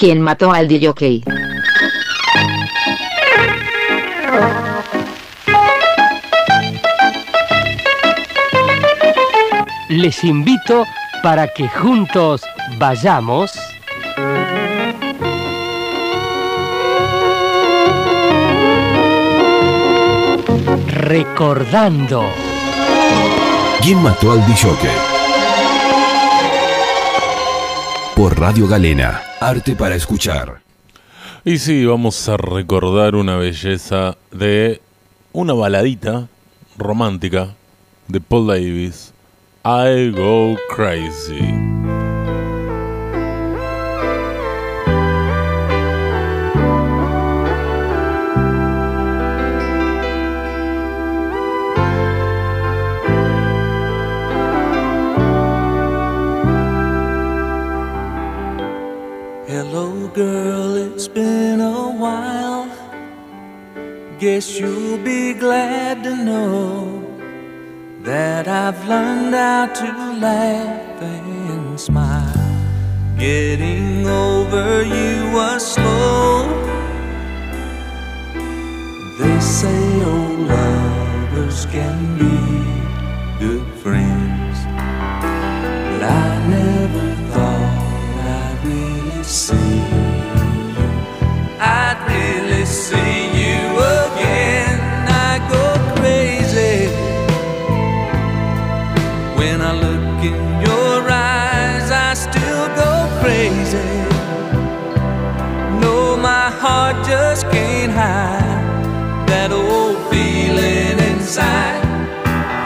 ¿Quién mató al DJ? Les invito para que juntos vayamos recordando. ¿Quién mató al DJ? Por Radio Galena, arte para escuchar. Y sí, vamos a recordar una belleza de una baladita romántica de Paul Davis, I Go Crazy. Guess you'll be glad to know that I've learned how to laugh and smile. Getting over you was slow. They say old lovers can be good friends, but I never thought I'd really see you. I'd really see you just can't hide that old feeling inside,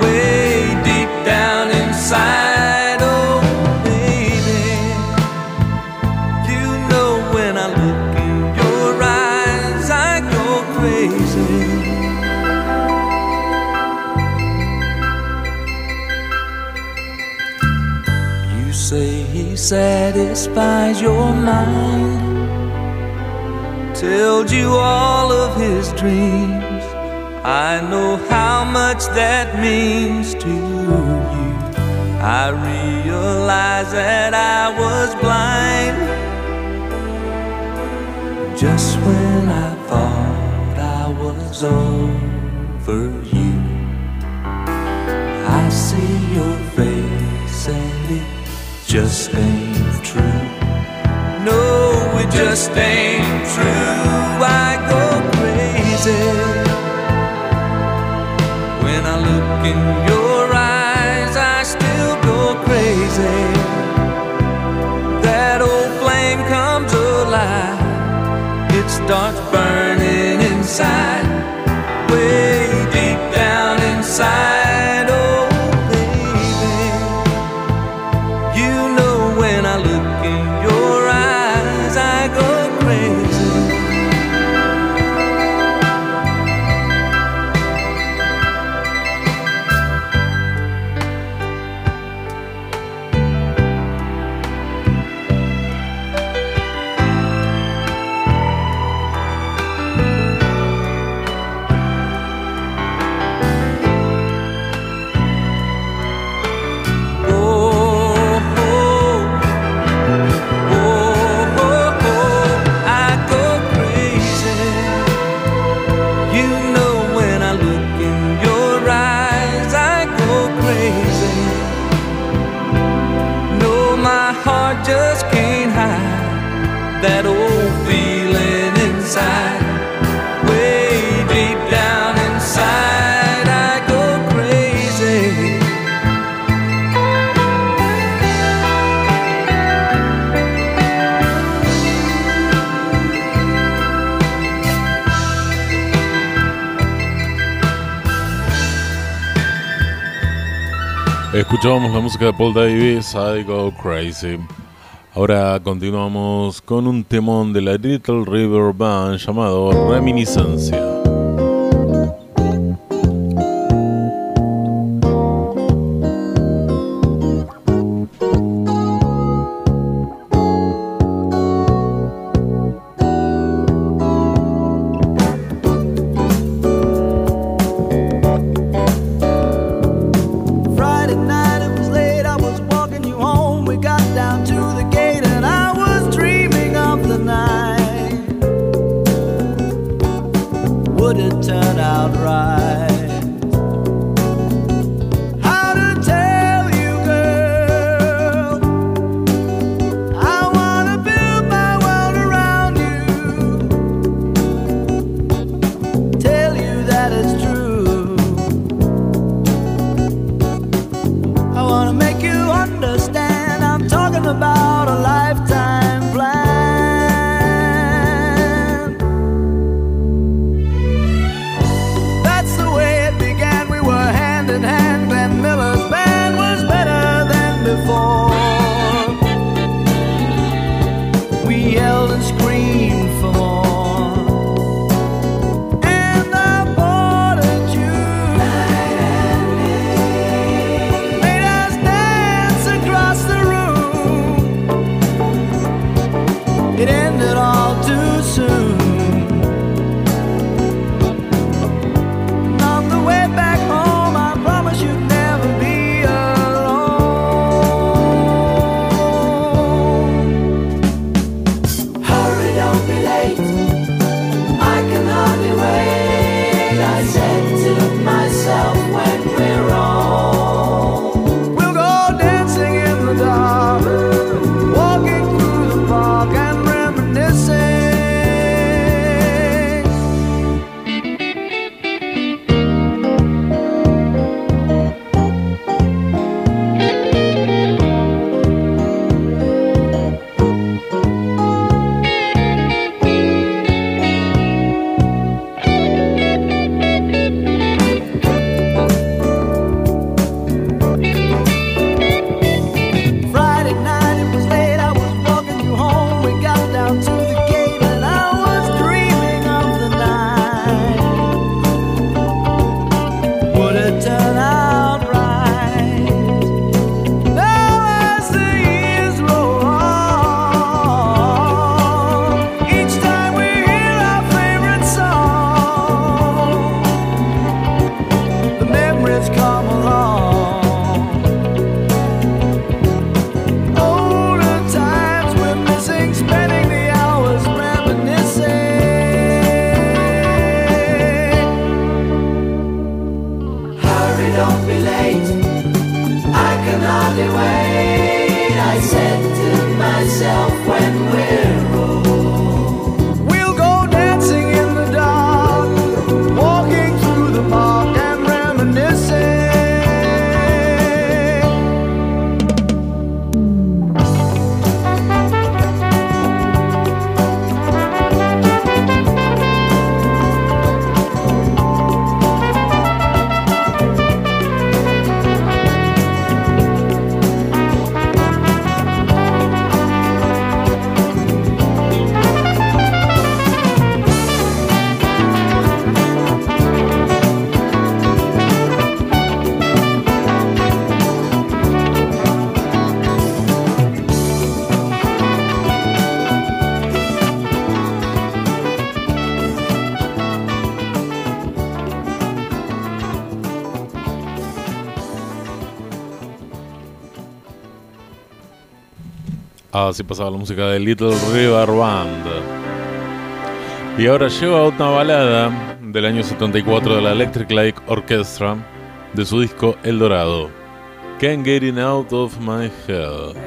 way deep down inside. Oh, baby, you know when I look in your eyes, I go crazy. You say he satisfies your mind, tells you all of his dreams. I know how much that means to you. I realize that I was blind just when I thought I was over you. I see your face and it just ain't true. No, it just ain't true. I go crazy when I look in your eyes. I still go crazy. That old flame comes alive. It starts burning inside, way deep down inside. Escuchábamos la música de Paul Davis, I Go Crazy. Ahora continuamos con un temón de la Little River Band llamado Reminiscencia. Ah, así pasaba la música de Little River Band. Y ahora lleva una balada del año 74 de la Electric Light Orchestra de su disco El Dorado. Can't Get It Out of My Head.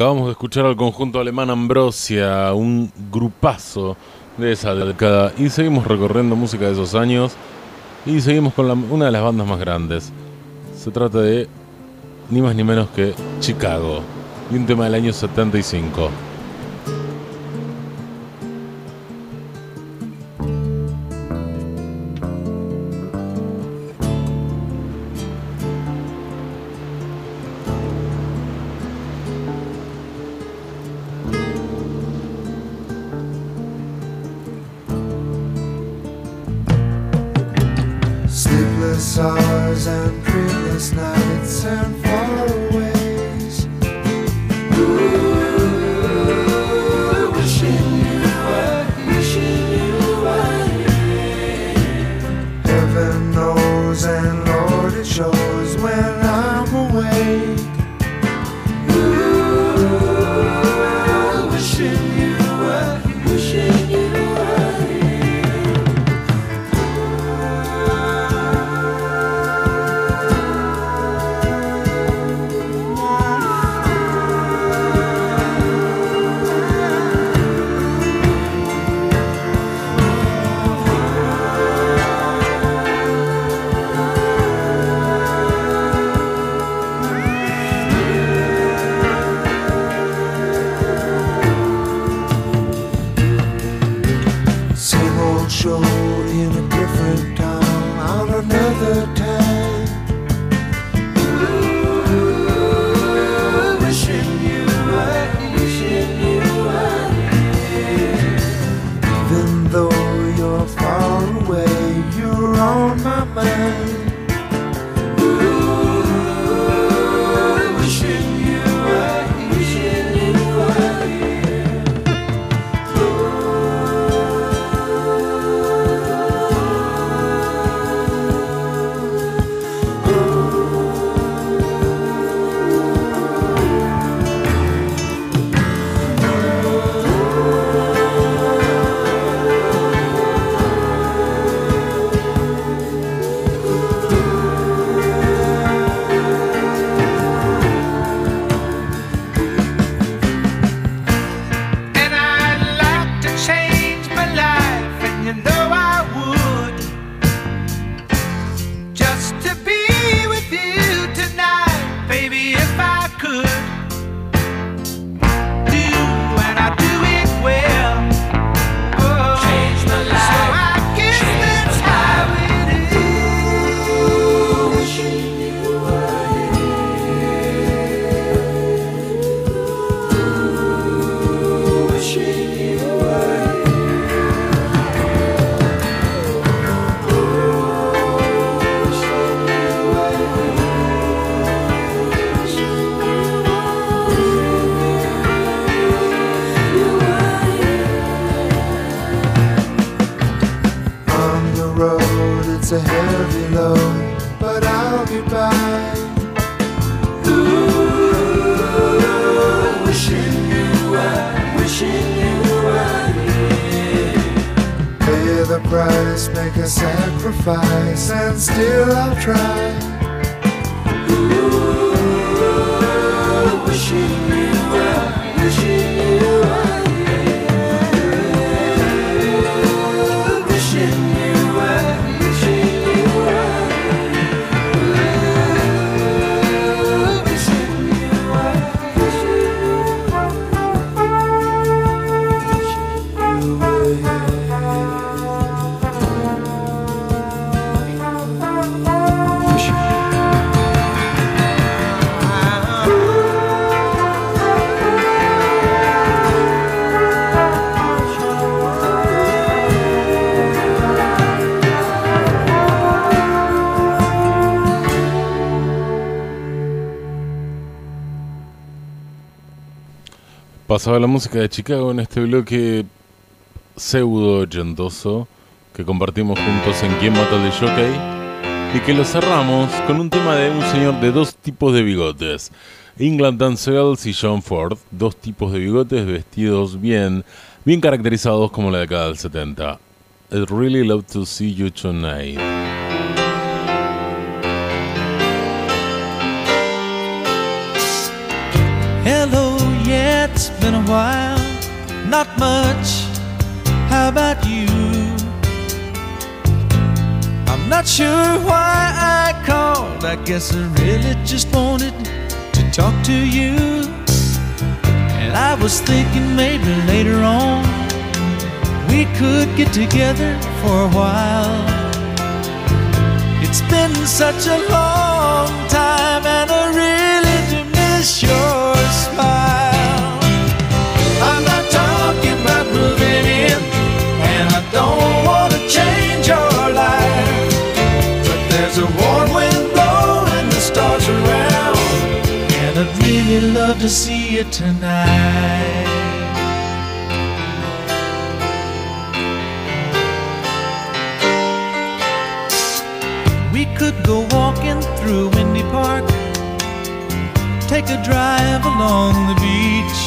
Acabamos de escuchar al conjunto alemán Ambrosia, un grupazo de esa década, y seguimos recorriendo música de esos años y seguimos con una de las bandas más grandes. Se trata de ni más ni menos que Chicago, y un tema del año 75. Pasaba la música de Chicago en este bloque pseudo ochentoso que compartimos juntos en Quién mata de Jockey y que lo cerramos con un tema de un señor de dos tipos de bigotes. England Dance Girls y John Ford, dos tipos de bigotes vestidos bien, bien caracterizados como la década del 70. I'd really love to see you tonight. Not much. How about you? I'm not sure why I called. I guess I really just wanted to talk to you. And I was thinking maybe later on we could get together for a while. It's been such a long time, and I really do miss your see you tonight. We could go walking through Windy Park, take a drive along the beach,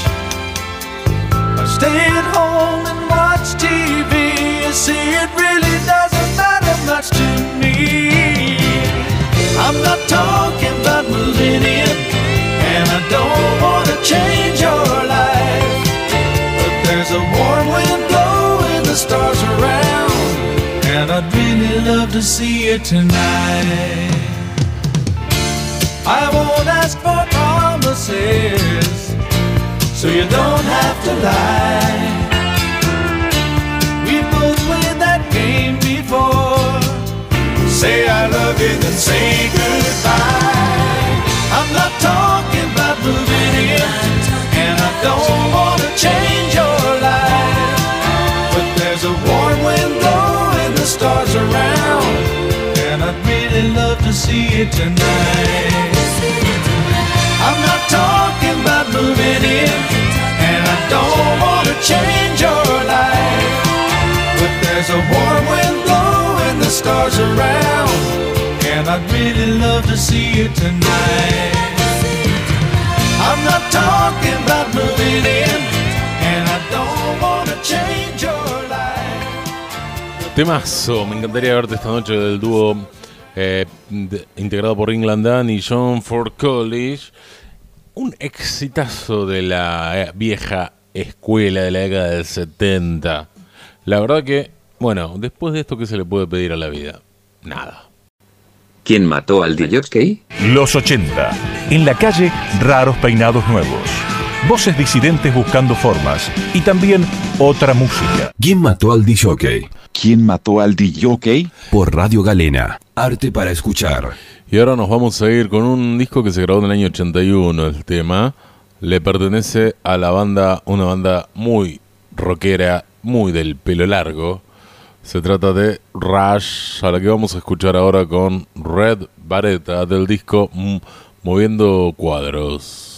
or stay at home and watch TV. You see, it really doesn't matter much to me. I'm not talking about moving change your life. But there's a warm wind blowing the stars around, and I'd really love to see you tonight. I won't ask for promises, so you don't have to lie. We both played that game before. Say I love you, then say goodbye. Don't want to change your life. But there's a warm wind blowing the stars around, and I'd really love to see you tonight. I'm not talking about moving in, and I don't want to change your life. But there's a warm wind blowing the stars around, and I'd really love to see you tonight. I'm not talking about moving in, and I don't want to change your life. Temazo, me encantaría verte esta noche del dúo eh, integrado por England Dan y John Ford College. Un exitazo de la eh, vieja escuela de la década del 70. La verdad que, bueno, después de esto, ¿qué se le puede pedir a la vida? Nada. ¿Quién mató al DJ? Los 80. En la calle, raros peinados nuevos. Voces disidentes buscando formas. Y también otra música. ¿Quién mató al DJ? ¿Quién mató al DJ? Por Radio Galena. Arte para escuchar. Y ahora nos vamos a ir con un disco que se grabó en el año 81. El tema le pertenece a la banda, una banda muy rockera, muy del pelo largo. Se trata de Rush, a la que vamos a escuchar ahora con Red Baretta del disco Moviendo Cuadros.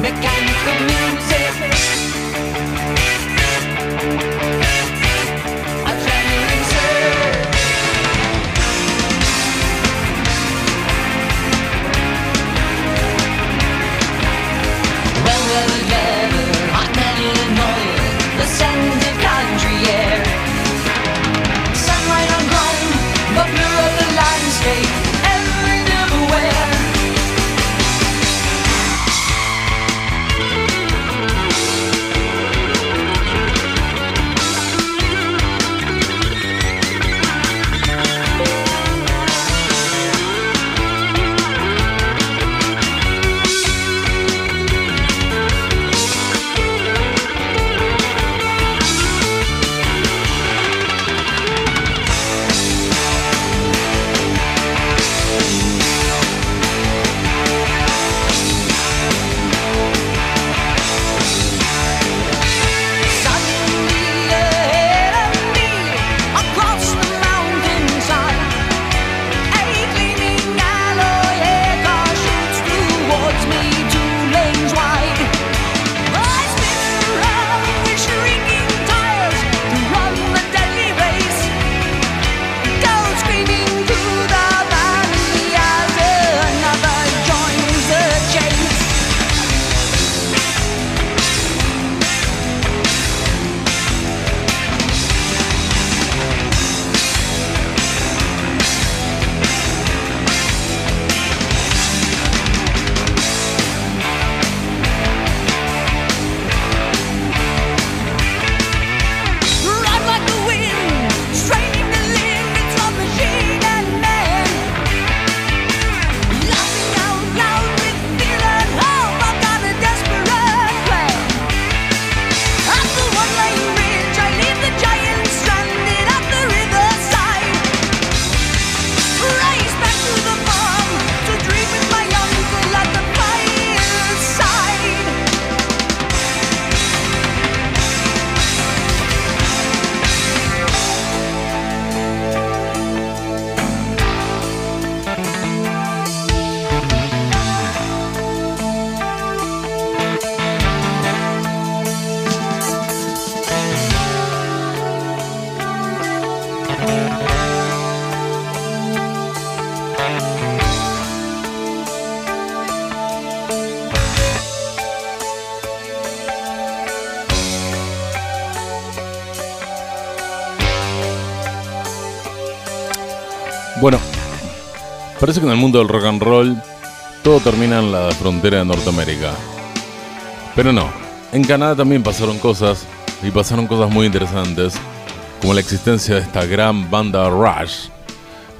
mechanical music. En el mundo del rock and roll todo termina en la frontera de Norteamérica. Pero no, en Canadá también pasaron cosas y pasaron cosas muy interesantes, como la existencia de esta gran banda Rush,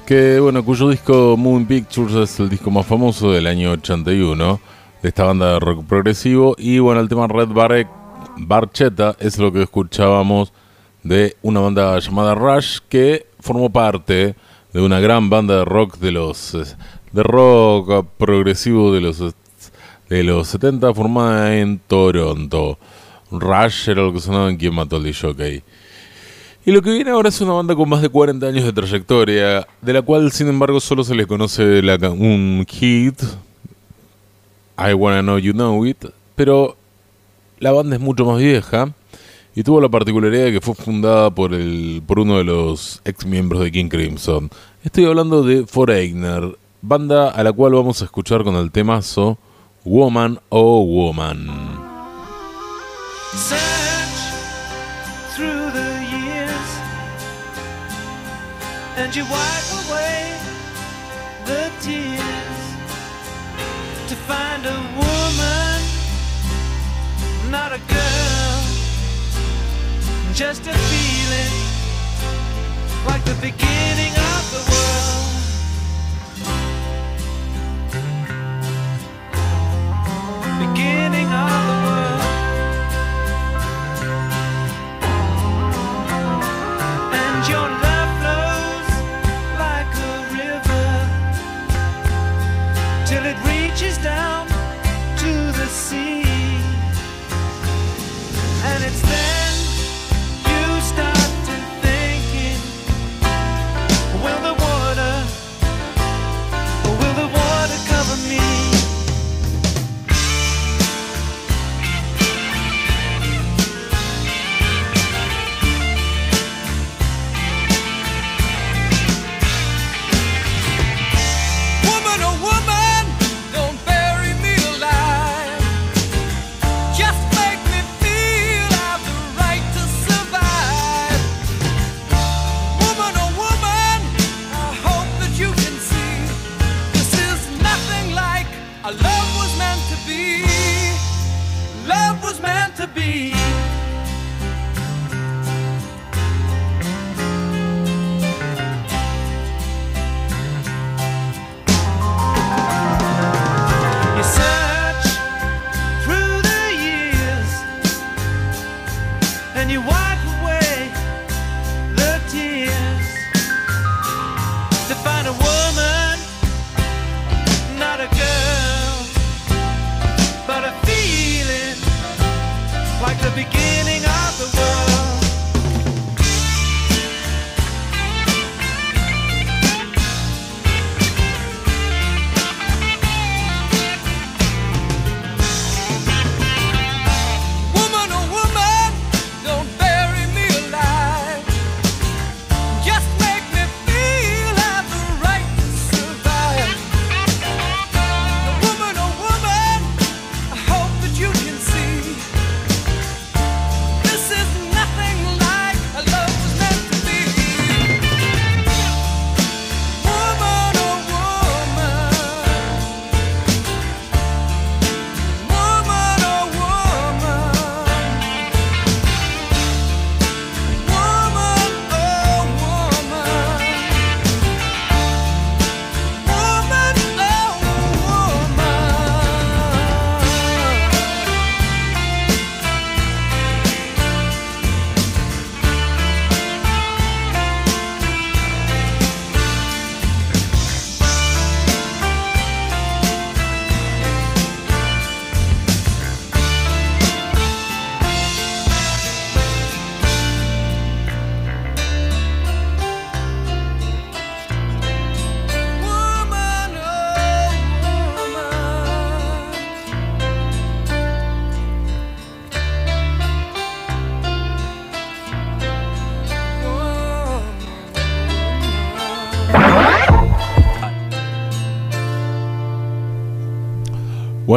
que bueno, cuyo disco Moon Pictures es el disco más famoso del año 81 de esta banda de rock progresivo y bueno, el tema Red Barre, Barchetta es lo que escuchábamos de una banda llamada Rush que formó parte de una gran banda de rock de los eh, de rock progresivo de los de los 70 formada en Toronto. Rush era lo que sonaba en quien mató al DJ. Y lo que viene ahora es una banda con más de 40 años de trayectoria, de la cual sin embargo solo se les conoce la, un hit, I Wanna Know You Know It, pero la banda es mucho más vieja y tuvo la particularidad de que fue fundada por, el, por uno de los ex miembros de King Crimson. Estoy hablando de Foreigner, banda a la cual vamos a escuchar con el temazo Woman oh Woman. Search through the years and you wipe away the tears to find a woman, not a girl, just a feeling like the beginning of the world. beginning of the world. And your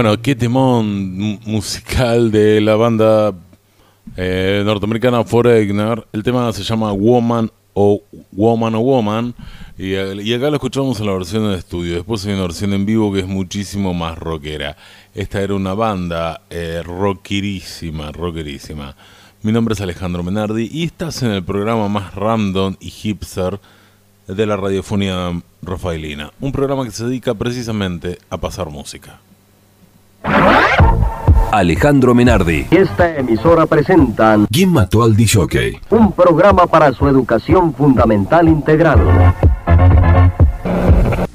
Bueno, qué temón mu- musical de la banda eh, norteamericana Foreigner. El tema se llama Woman o Woman o Woman. Y, y acá lo escuchamos en la versión de estudio. Después hay una versión en vivo que es muchísimo más rockera. Esta era una banda eh, rockerísima, rockerísima. Mi nombre es Alejandro Menardi y estás en el programa más random y hipster de la radiofonía rafaelina. Un programa que se dedica precisamente a pasar música. Alejandro Menardi. Esta emisora presentan ¿Quién mató al DJ? un programa para su educación fundamental integral.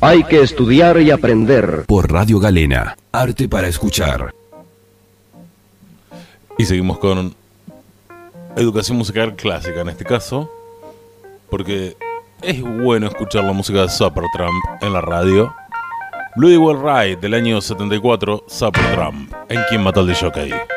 Hay que estudiar y aprender. Por Radio Galena. Arte para escuchar. Y seguimos con educación musical clásica en este caso, porque es bueno escuchar la música de Supertramp en la radio. Bloody Well Ride del año 74, Supertramp, en quien mató al DJ. So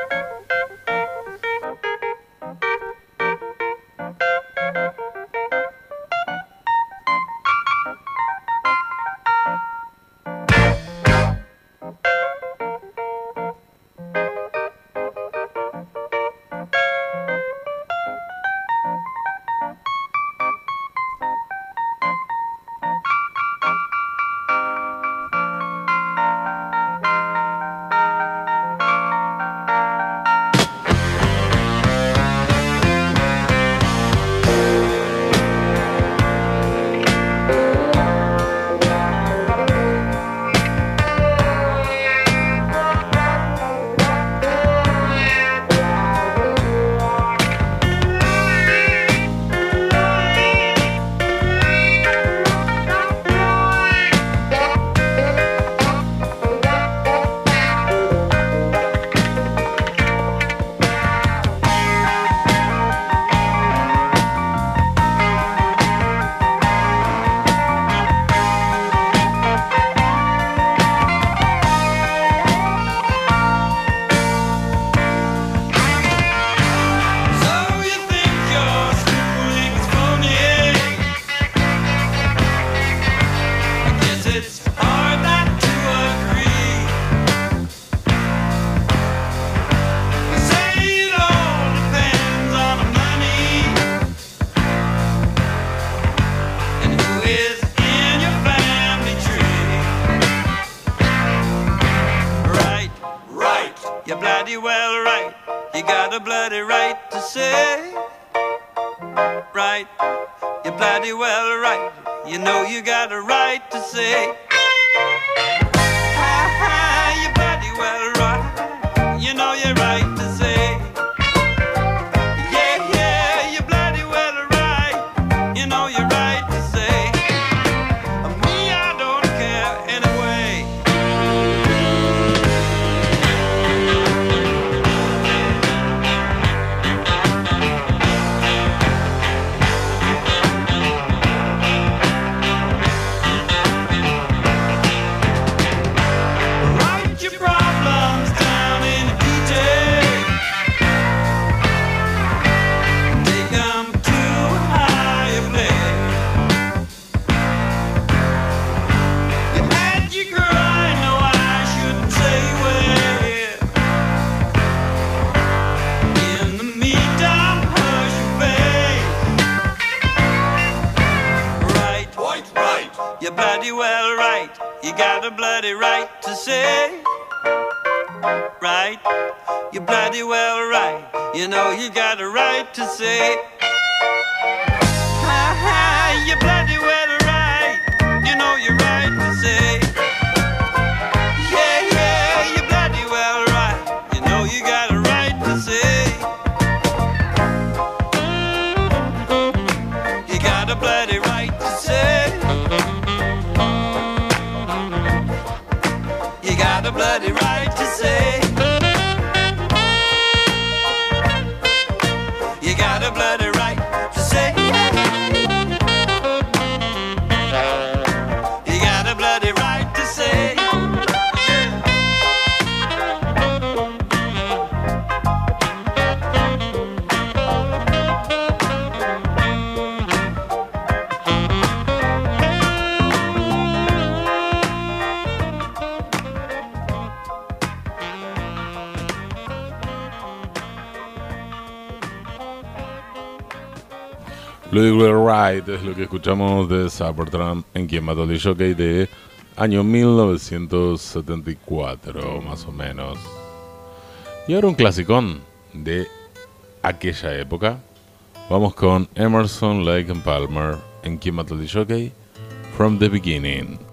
Will Ride es lo que escuchamos de Supertramp en quien mató al jockey de año 1974, más o menos. Y ahora un clasicón de aquella época. Vamos con Emerson, Lake and Palmer en quien mató al jockey From the Beginning.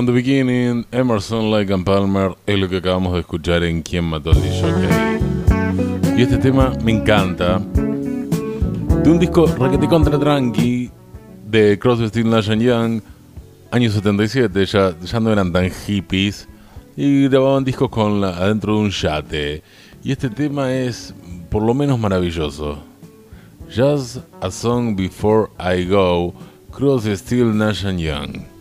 From the Beginning, Emerson, Lake and Palmer es lo que acabamos de escuchar en Quién mató al DJ. Y este tema me encanta. De un disco requete contra tranqui de Crosby, Still Nash Young, año 77, ya, ya no eran tan hippies y grababan discos con adentro de un yate. Y este tema es por lo menos maravilloso. Just a Song Before I Go, Crosby, Still Nash Young.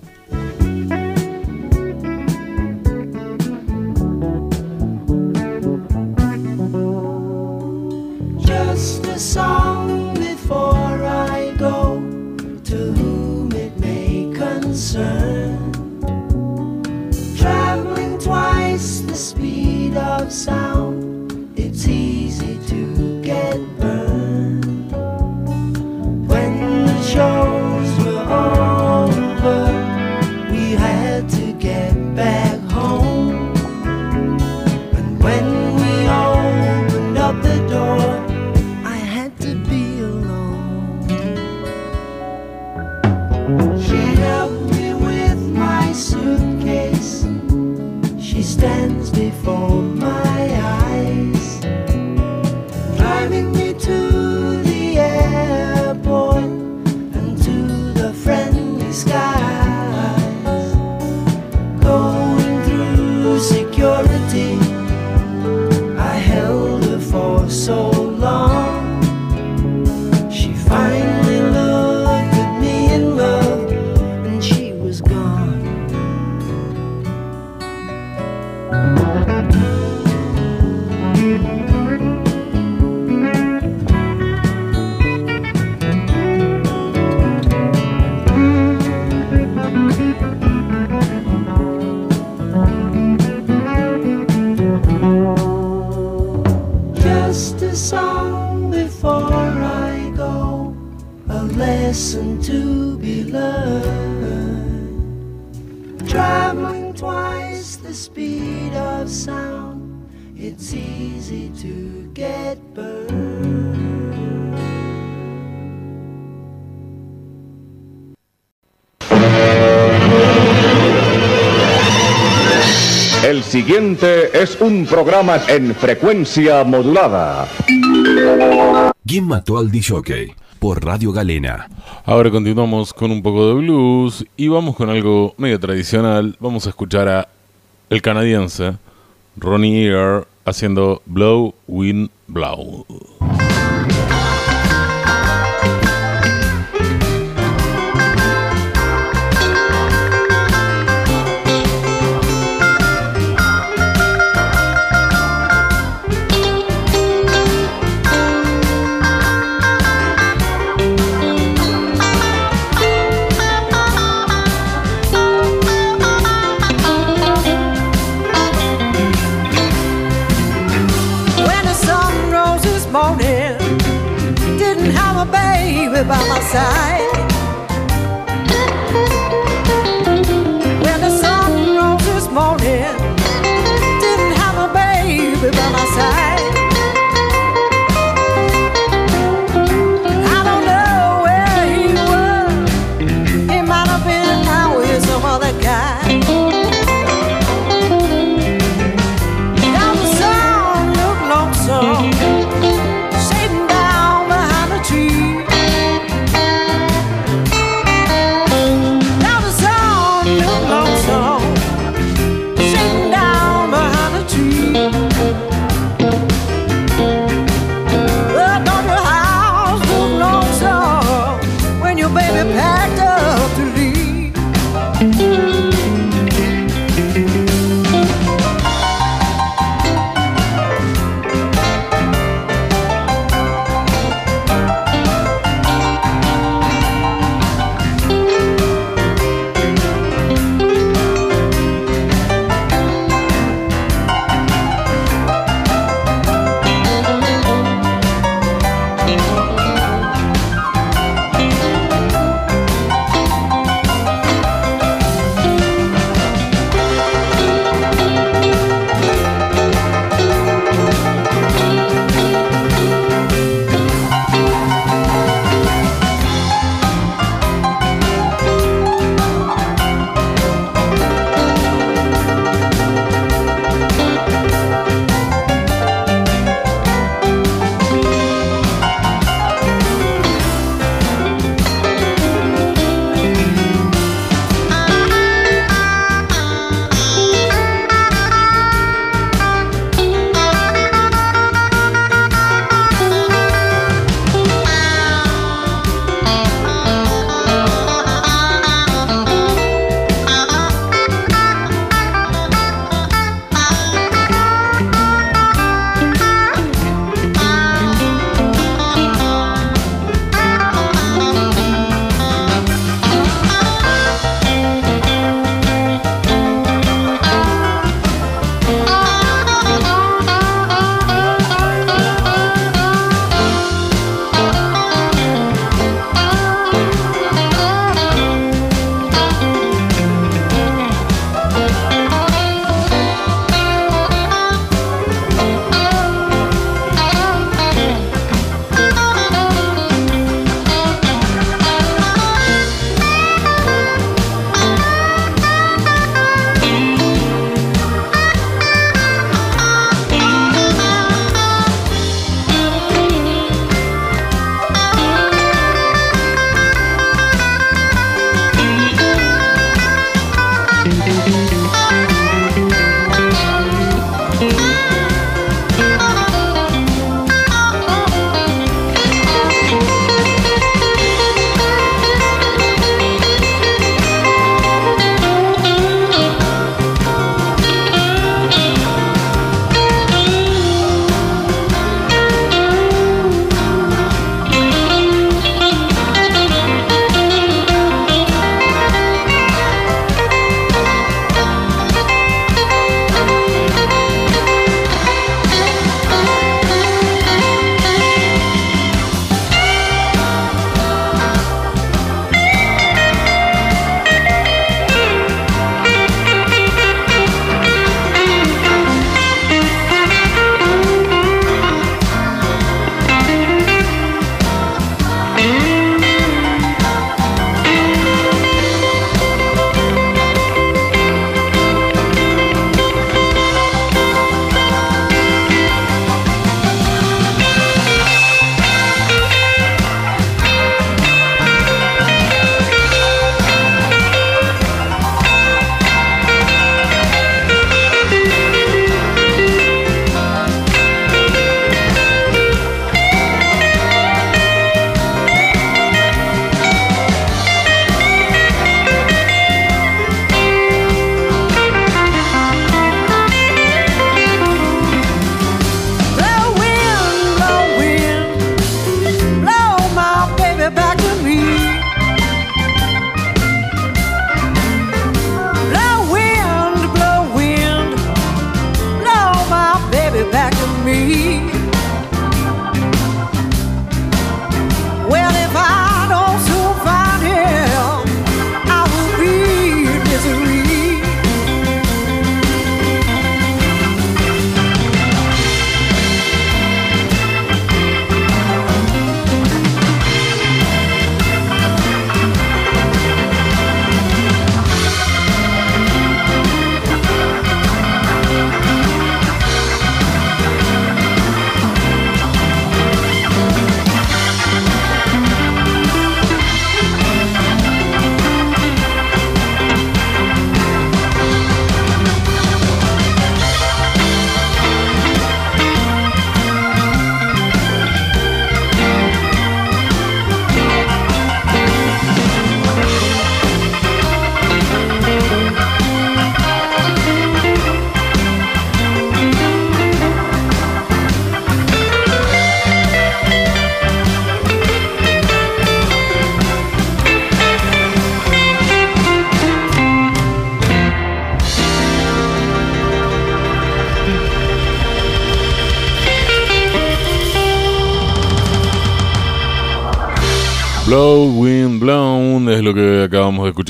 El siguiente es un programa en frecuencia modulada. ¿Quién mató al DJ? Por Radio Galena. Ahora continuamos con un poco de blues y vamos con algo medio tradicional. Vamos a escuchar a el canadiense Ronnie Ear haciendo Blow Wind Blow.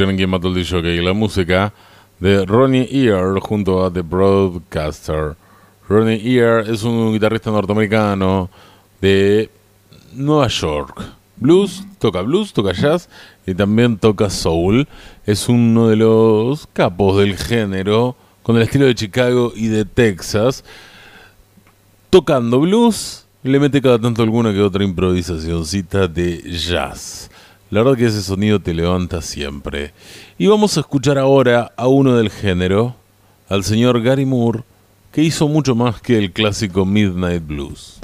En Jockey. La música de Ronnie Ear junto a The Broadcaster. Ronnie Ear es un guitarrista norteamericano de Nueva York. Blues, toca blues, toca jazz y también toca soul. Es uno de los capos del género con el estilo de Chicago y de Texas. Tocando blues, le mete cada tanto alguna que otra improvisacioncita de jazz. La verdad que ese sonido te levanta siempre. Y vamos a escuchar ahora a uno del género, al señor Gary Moore, que hizo mucho más que el clásico Midnight Blues.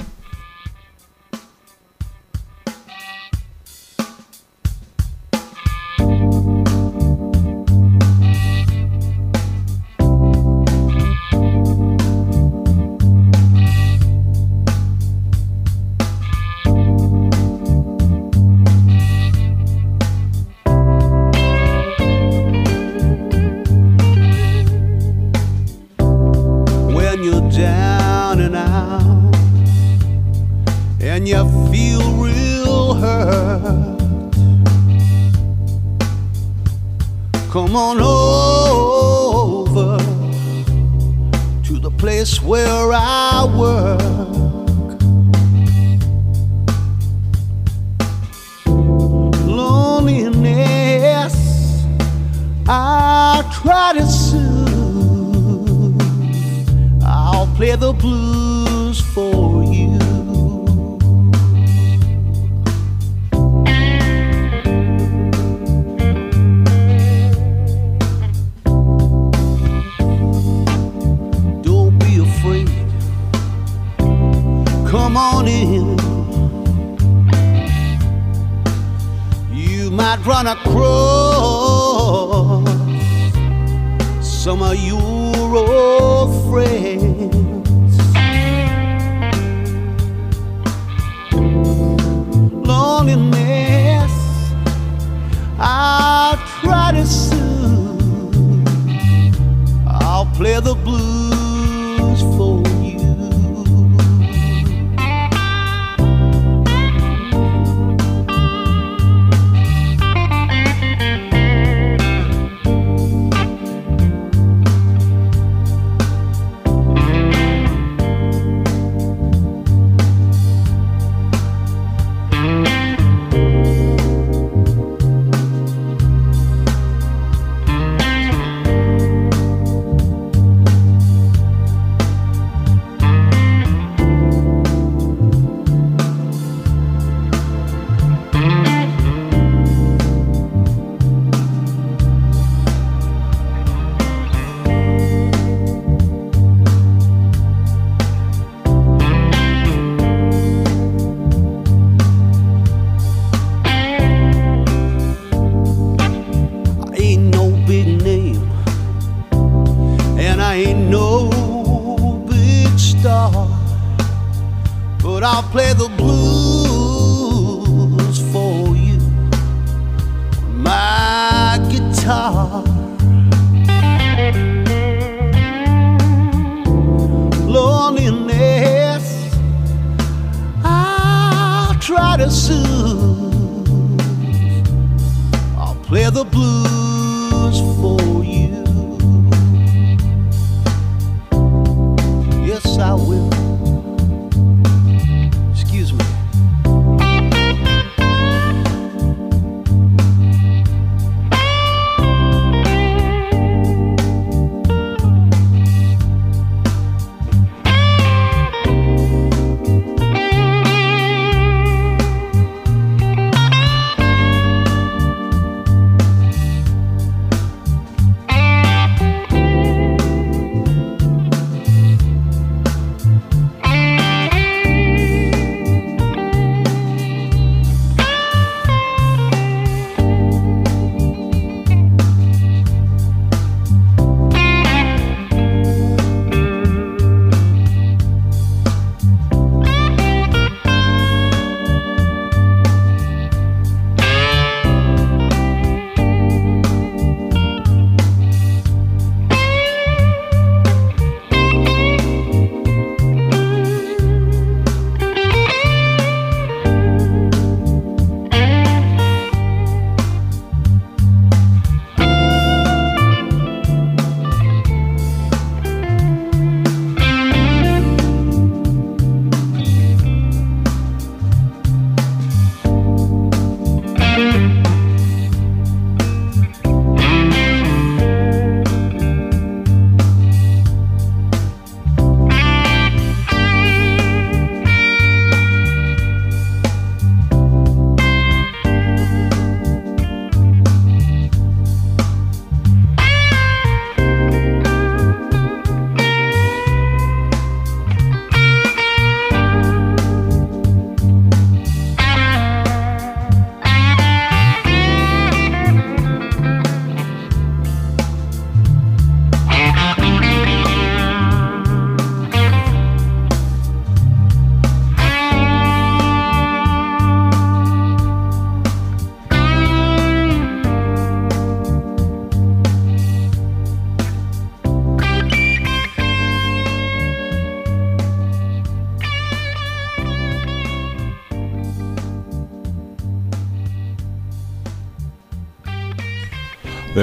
Try to soothe. I'll play the blues for you. Don't be afraid. Come on in. You might run across some of your old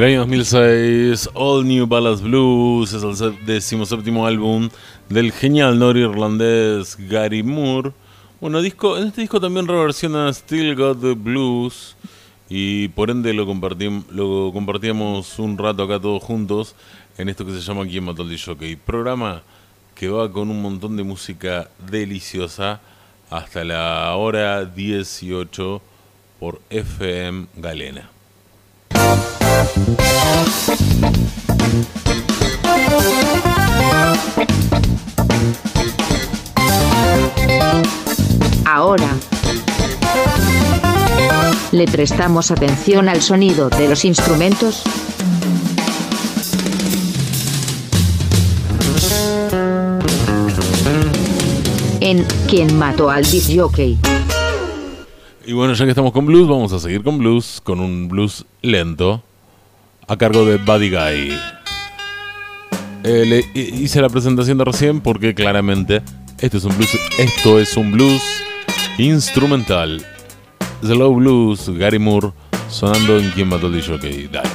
Del año 2006, All New Ballads Blues es el decimoséptimo álbum del genial norirlandés Gary Moore. Bueno, disco, en este disco también reversiona Still Got the Blues y por ende lo, compartim- lo compartíamos un rato acá todos juntos en esto que se llama ¿Quién mató al DJ? Programa que va con un montón de música deliciosa hasta la hora 18 por FM Galena. Ahora le prestamos atención al sonido de los instrumentos. En ¿Quién mató al disc? Y bueno, ya que estamos con blues, vamos a seguir con blues, con un blues lento, a cargo de Buddy Guy. Eh, le hi- hice la presentación de recién porque claramente esto es un blues, esto es un blues instrumental. Slow Blues, Gary Moore, sonando en Quien mató al DJ. Dale.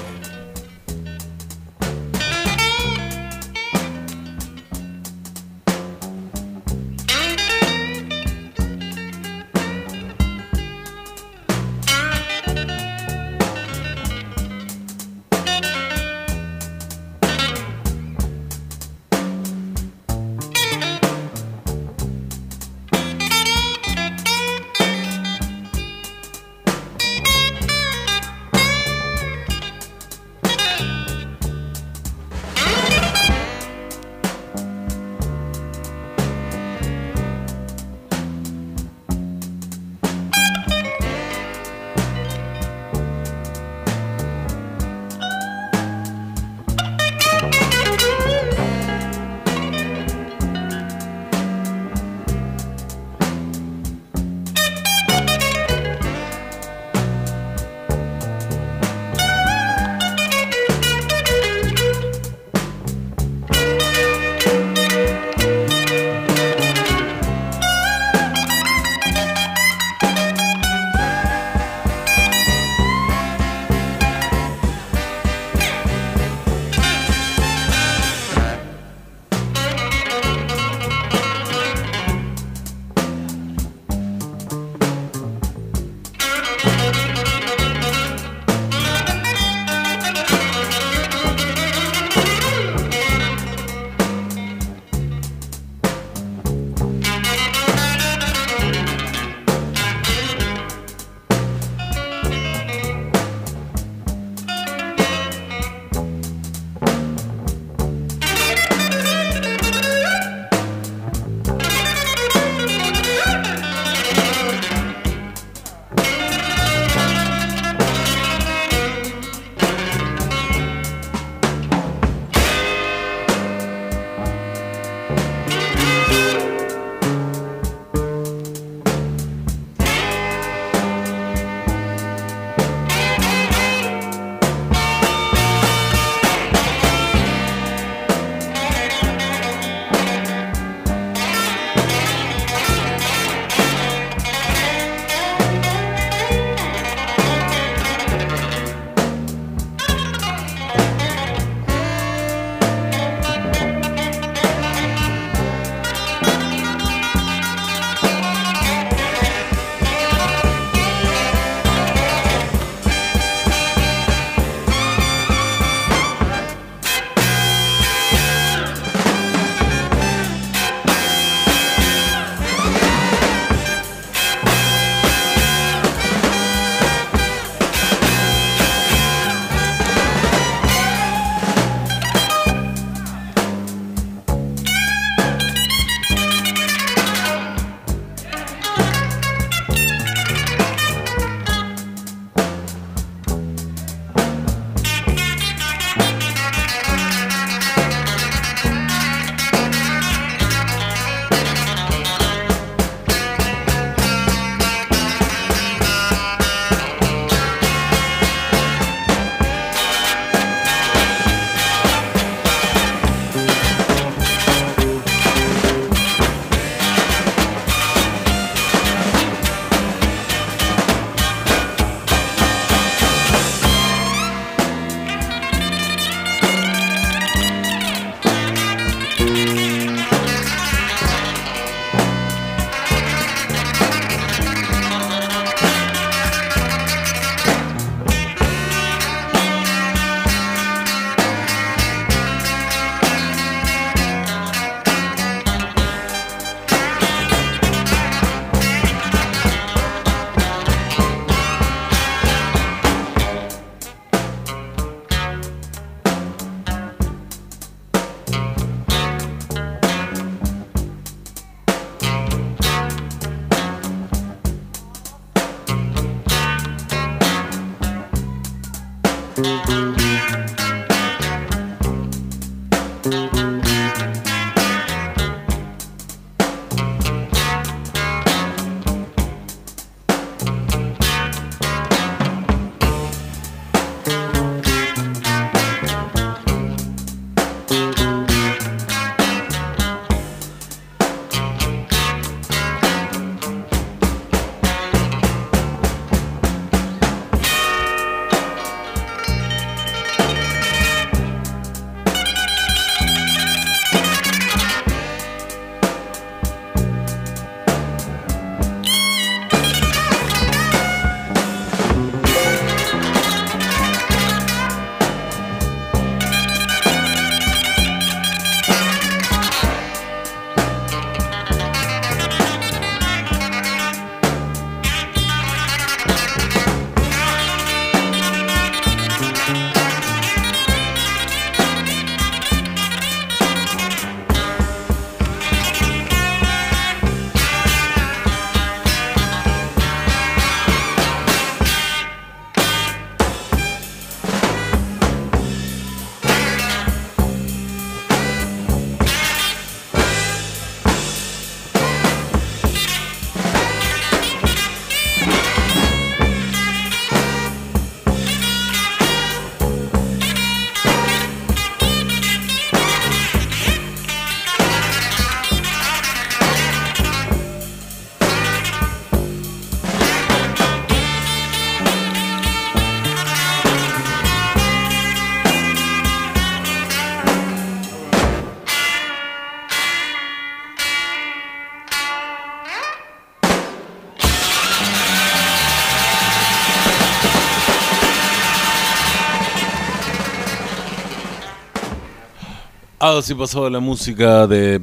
Ah, así pasaba la música de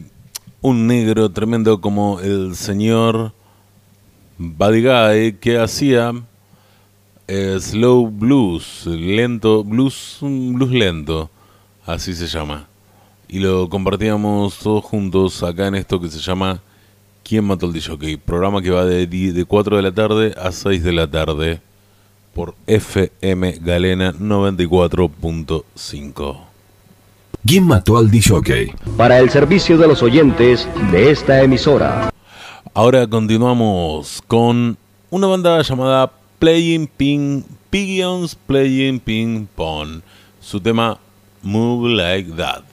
un negro tremendo como el señor Badigay, que hacía eh, slow blues, lento, blues, blues lento, así se llama. Y lo compartíamos todos juntos acá en esto que se llama ¿Quién mató al DJ? Programa que va de, de 4 de la tarde a 6 de la tarde por FM Galena 94.5. ¿Quién mató al disjockey? Para el servicio de los oyentes de esta emisora. Ahora continuamos con una banda llamada Playing Ping Pigeons Playing Ping Pong. Su tema Move Like That.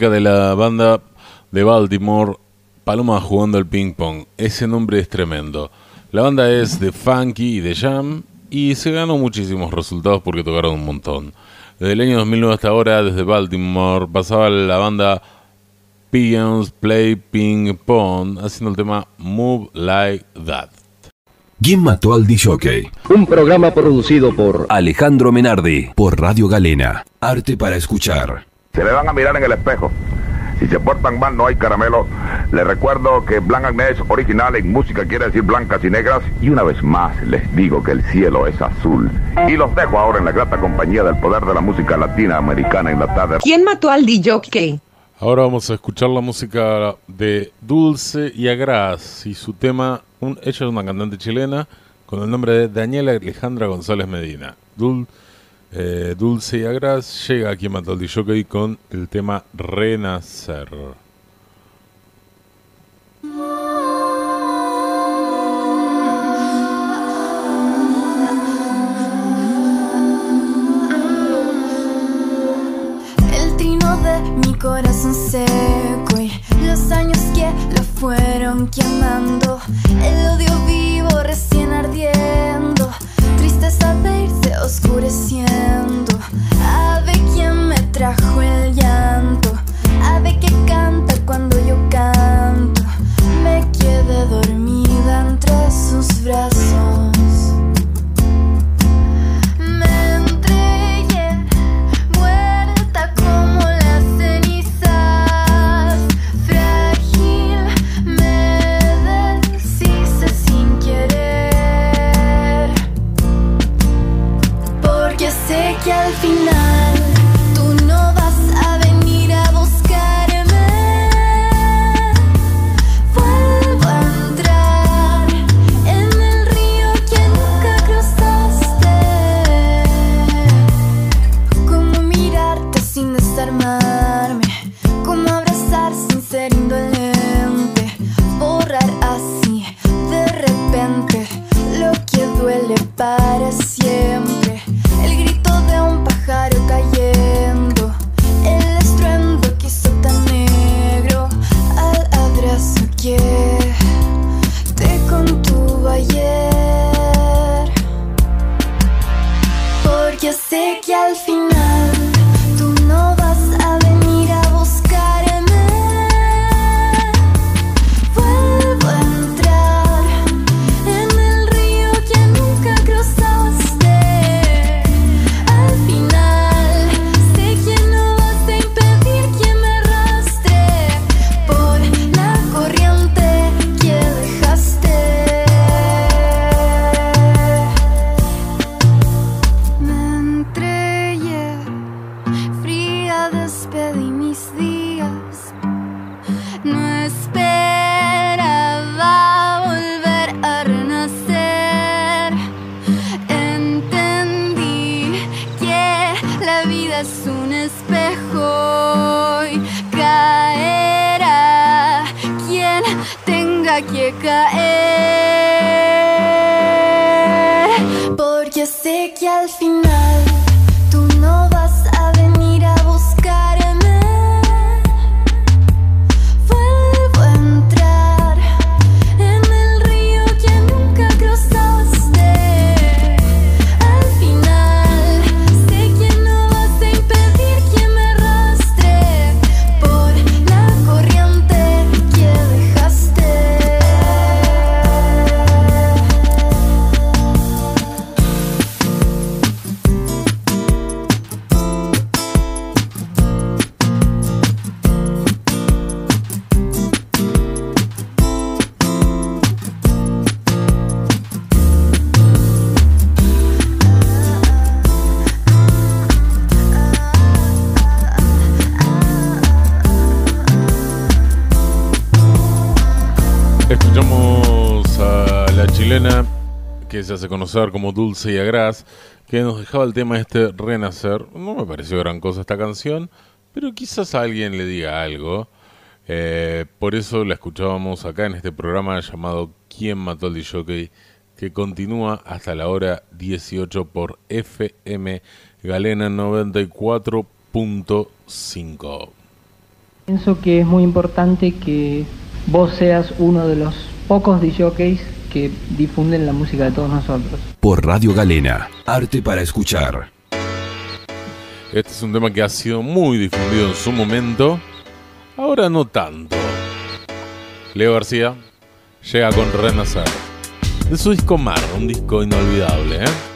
Música de la banda de Baltimore, Paloma jugando al ping pong. Ese nombre es tremendo. La banda es de funky y de jam y se ganó muchísimos resultados porque tocaron un montón. Desde el año 2009 hasta ahora, desde Baltimore, pasaba la banda Pigeons Play Ping Pong haciendo el tema Move Like That. ¿Quién mató al DJ? Un programa producido por Alejandro Menardi por Radio Galena. Arte para escuchar. Se le van a mirar en el espejo. Si se portan mal no hay caramelo. Les recuerdo que Blanc Agnés original en música quiere decir blancas y negras. Y una vez más les digo que el cielo es azul. Y los dejo ahora en la grata compañía del poder de la música latina americana en la tarde. ¿Quién mató al DJ? Ahora vamos a escuchar la música de Dulce y Agraz y su tema, un, ella es una cantante chilena con el nombre de Daniela Alejandra González Medina. Dul- eh, Dulce y Agraz llega aquí Mató al DJ con el tema Renacer. El trino de mi corazón seco y los años que lo fueron quemando. El odio. Tristeza de irse oscureciendo. Ave quien me trajo el llanto. Se hace conocer como Dulce y Agraz, que nos dejaba el tema este Renacer. No me pareció gran cosa esta canción, pero quizás alguien le diga algo. Eh, por eso la escuchábamos acá en este programa llamado ¿Quién mató al DJ? que continúa hasta la hora 18 por FM Galena 94.5. Pienso que es muy importante que vos seas uno de los pocos DJs que difunden la música de todos nosotros. Por Radio Galena, arte para escuchar. Este es un tema que ha sido muy difundido en su momento, ahora no tanto. Leo García llega con Renacer. De su disco Mar, un disco inolvidable, ¿eh?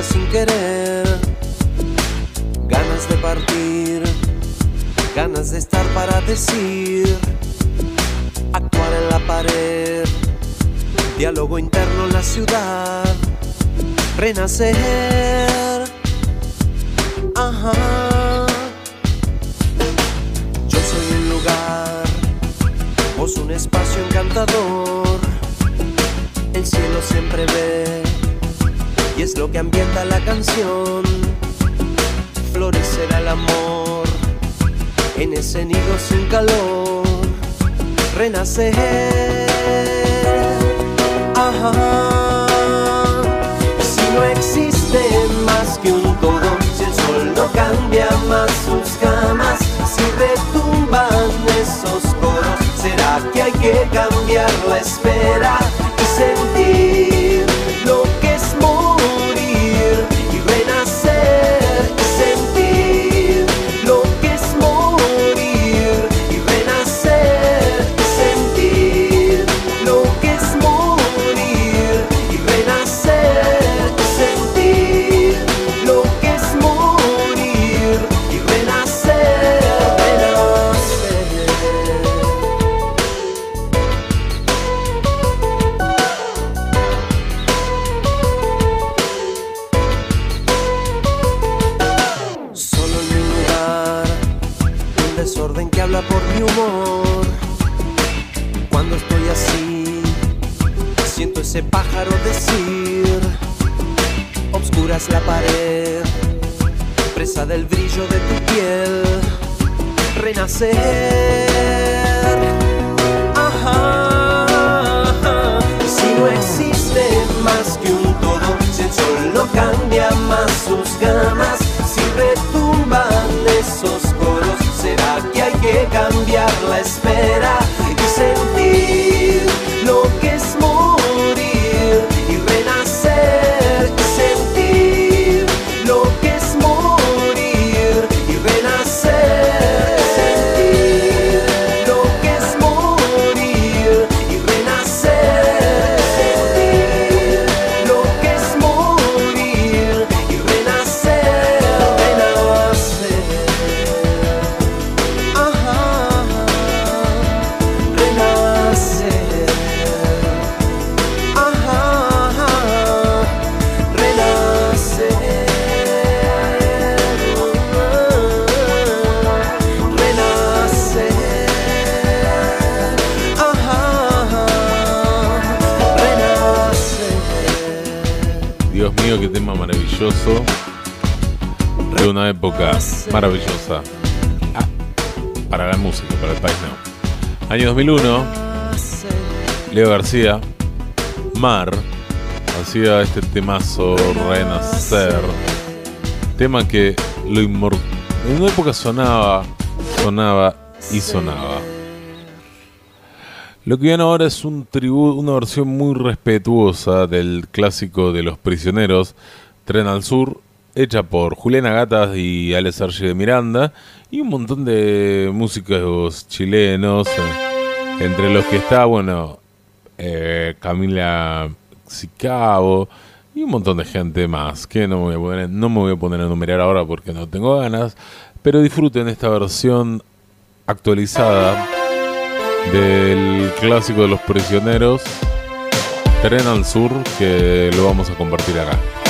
Sin querer. Ganas de partir, ganas de estar para decir. Actuar en la pared, diálogo interno en la ciudad. Renacer, ajá. Yo soy un lugar, vos un espacio encantador. El cielo siempre ve y es lo que ambienta la canción. Florecerá el amor en ese nido sin calor. Renacer, ajá. Si no existe más que un todo, si el sol no cambia más sus camas, si retumban esos coros, será que hay que cambiar la espera y sentir pájaro decir, obscuras la pared, presa del brillo de tu piel, renacer. Ajá. Si no existe más que un todo, si el sol no cambia más sus gamas, si retumban esos coros, será que hay que cambiar la espera maravillosa. Ah, para la música, para el país no. Año 2001, Leo García, Mar, hacía este temazo Renacer. Tema que lo inmor- en una época sonaba, sonaba y sonaba. Lo que viene ahora es un tributo, una versión muy respetuosa del clásico de los prisioneros, Tren al Sur, hecha por Juliana Gatas y Alex de Miranda, y un montón de músicos chilenos, eh, entre los que está, bueno, eh, Camila Sicabo y un montón de gente más, que no me, voy a poner, no me voy a poner a enumerar ahora porque no tengo ganas, pero disfruten esta versión actualizada del clásico de los prisioneros, Tren al Sur, que lo vamos a compartir acá.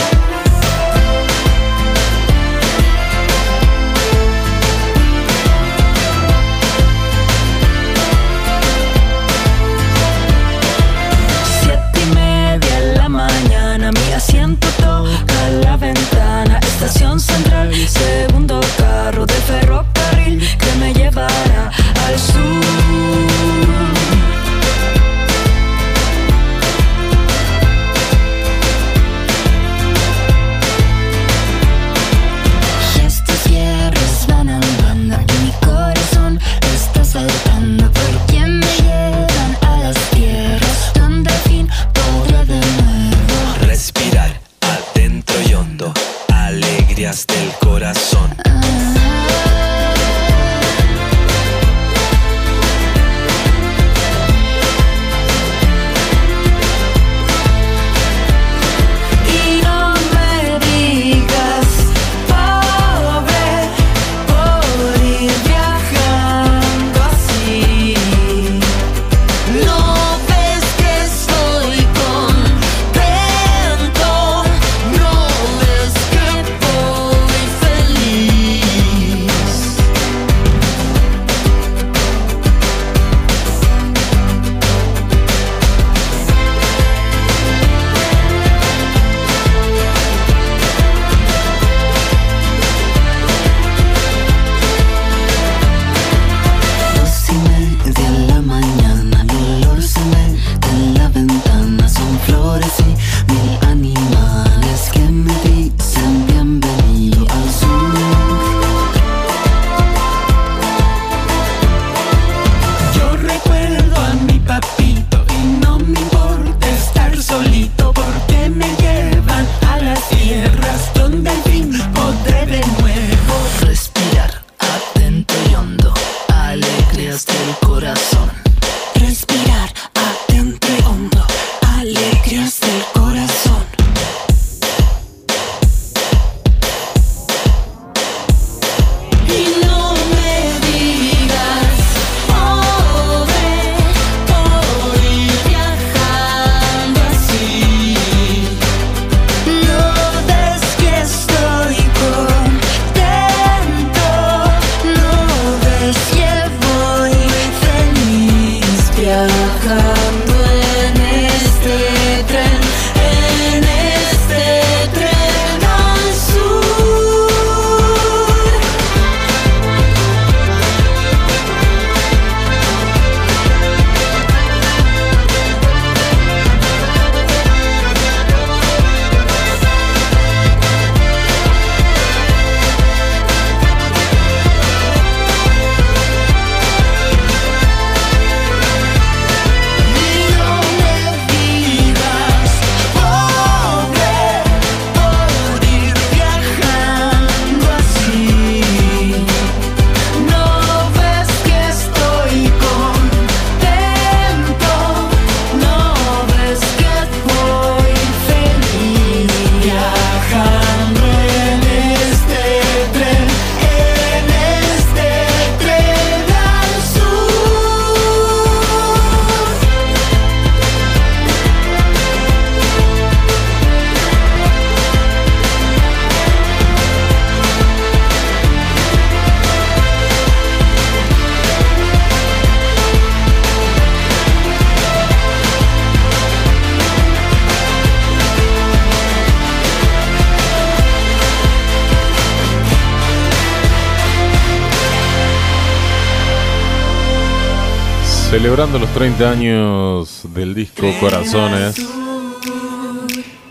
Celebrando los 30 años del disco Corazones,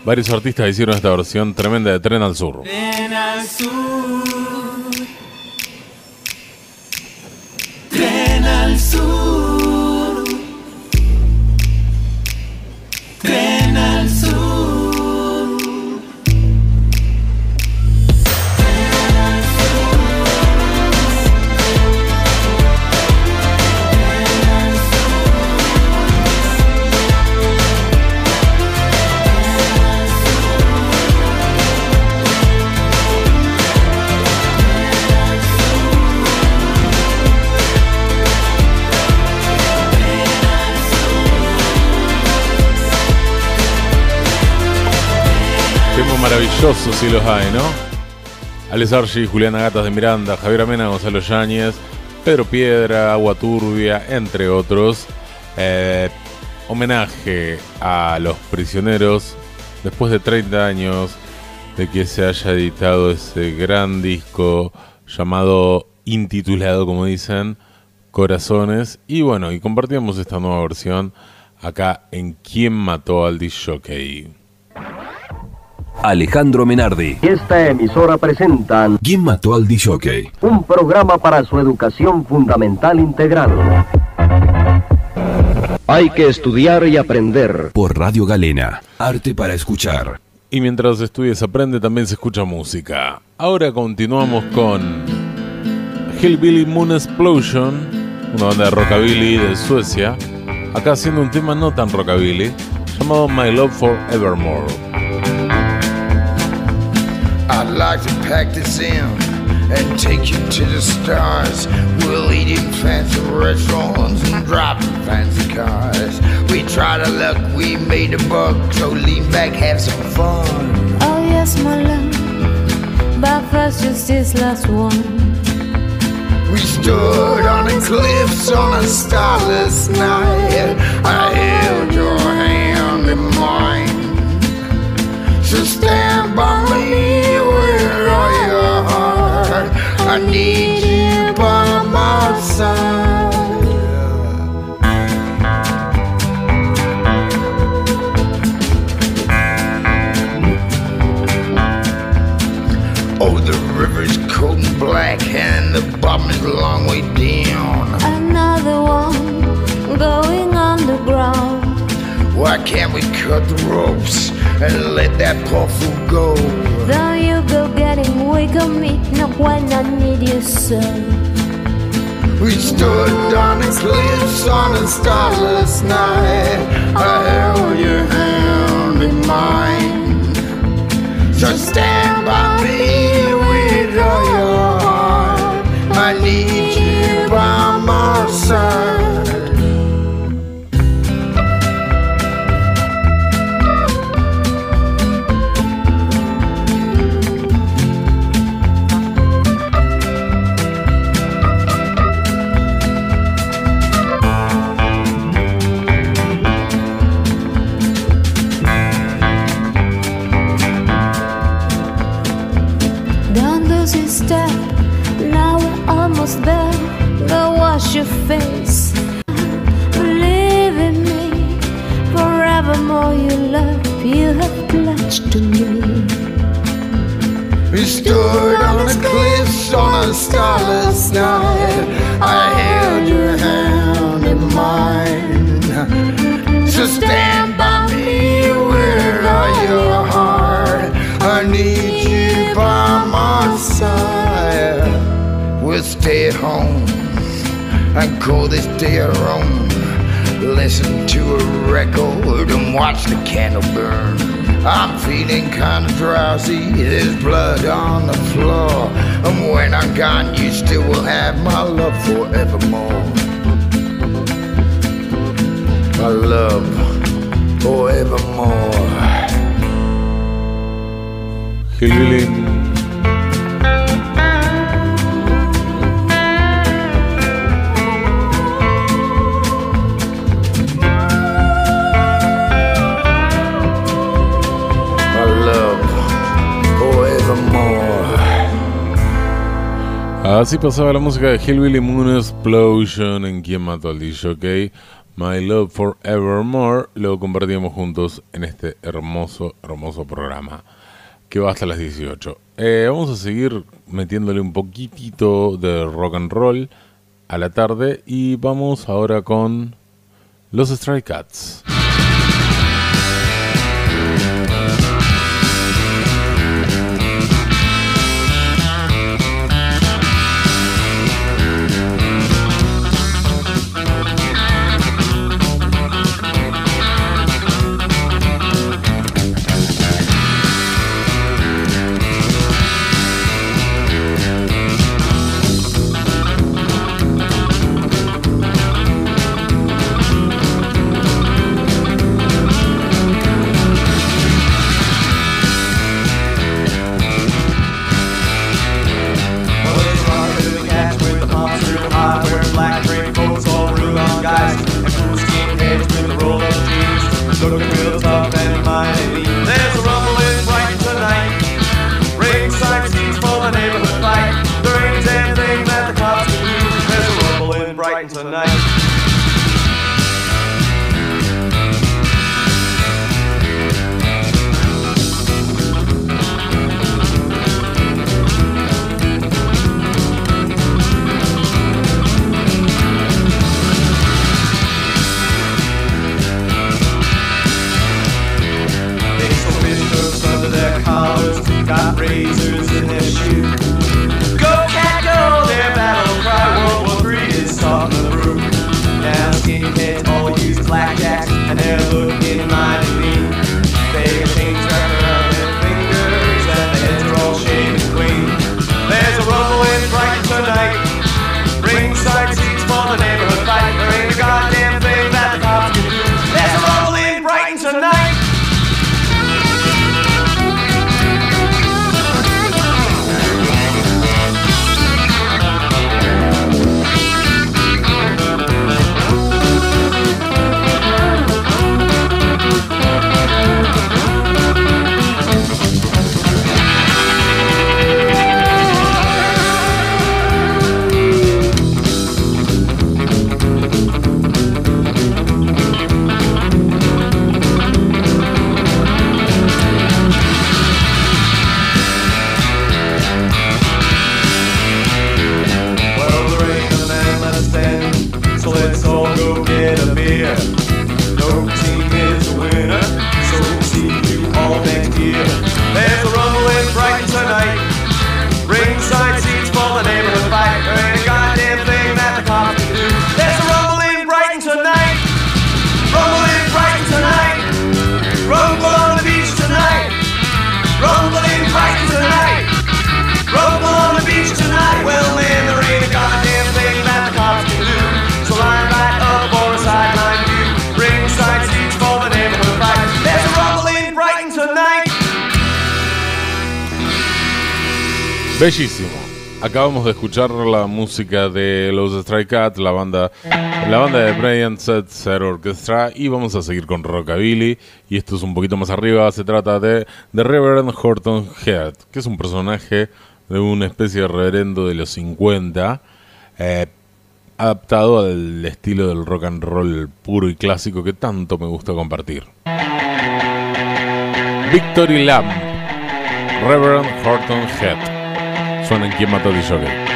varios artistas hicieron esta versión tremenda de Tren al Sur. Tren al sur. Tren al sur. Maravillosos si los hay, ¿no? Alex Archie, Juliana Gatas de Miranda, Javier Amena, Gonzalo Yáñez, Pedro Piedra, Agua Turbia, entre otros. Eh, homenaje a los prisioneros después de 30 años de que se haya editado ese gran disco llamado, intitulado como dicen, Corazones. Y bueno, y compartíamos esta nueva versión acá en ¿Quién mató al disc jockey? Alejandro Menardi. Esta emisora presentan ¿Quién mató al un programa para su educación fundamental integral. Hay que estudiar y aprender. Por Radio Galena. Arte para escuchar. Y mientras estudias aprende también se escucha música. Ahora continuamos con Hillbilly Moon Explosion, una banda de rockabilly de Suecia, acá haciendo un tema no tan rockabilly, llamado My Love for Evermore. I'd like to pack this in and take you to the stars. We'll eat in fancy restaurants and drive in fancy cars. We tried our luck, we made a buck, so lean back, have some fun. Oh yes, my love. But first, just this last one. We stood on the cliffs on a starless night. I held your hand in mine. So stand by me with all your heart. I need you by my side. Oh, the river's cold and black, and the bottom is a long way down. Another one going underground. Why can't we cut the ropes and let that poor fool go? Though you go getting weak on me, not when I need you so. We stood on the cliffs on a starless night. I held your hand in mine. So stand by me We stood on the cliffs on a starless night. I held your hand in mine. So stand by me with all your heart. I need you by my side. We'll stay at home and call this day our own. Listen to a record and watch the candle burn. I'm feeling kinda drowsy, there's blood on the floor. And when I'm gone, you still will have my love forevermore. My love forevermore. Hillbilly. Así pasaba la música de Hillbilly Moon Explosion en quien mató al DJ. My Love Forevermore lo compartíamos juntos en este hermoso, hermoso programa que va hasta las 18. Eh, vamos a seguir metiéndole un poquitito de rock and roll a la tarde y vamos ahora con los Stray Cats. tonight. Escuchar la música de los Stray Cats, la banda, la banda de Brian Setzer Orchestra, y vamos a seguir con Rockabilly. Y esto es un poquito más arriba. Se trata de The Reverend Horton Head, que es un personaje de una especie de reverendo de los 50, eh, adaptado al estilo del rock and roll puro y clásico que tanto me gusta compartir. Victory Lamb, Reverend Horton Head. Suena en quien mató a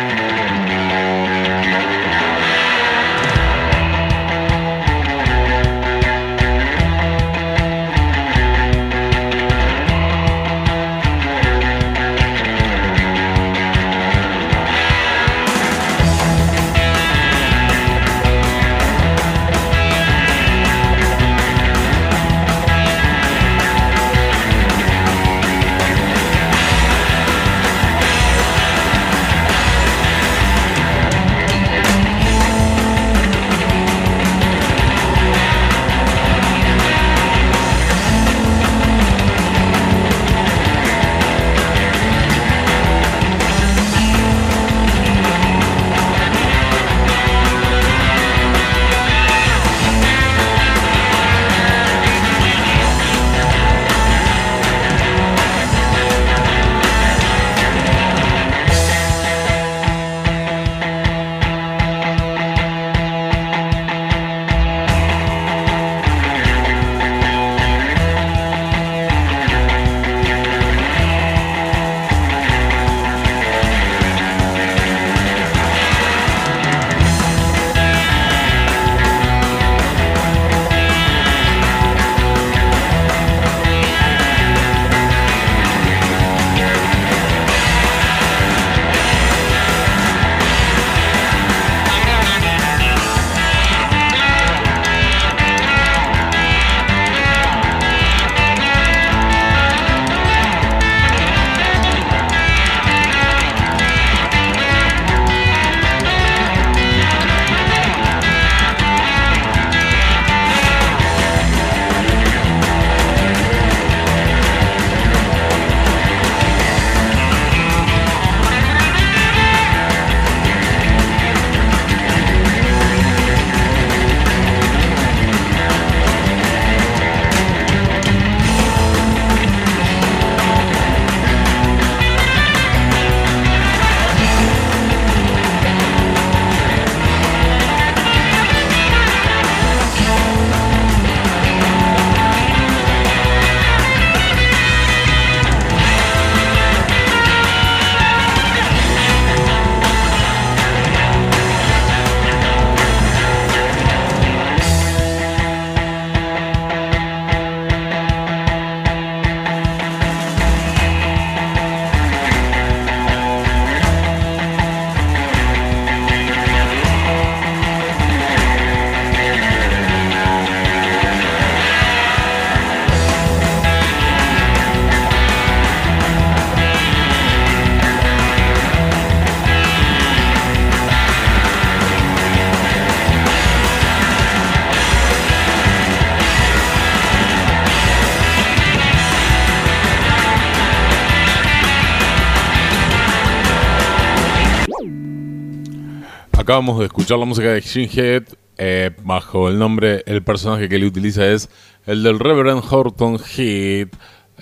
Acabamos de escuchar la música de Shinhead eh, bajo el nombre, el personaje que le utiliza es el del Reverend Horton Heat.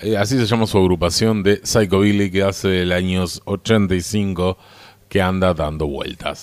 Eh, así se llama su agrupación de Psychobilly que hace el años 85 que anda dando vueltas.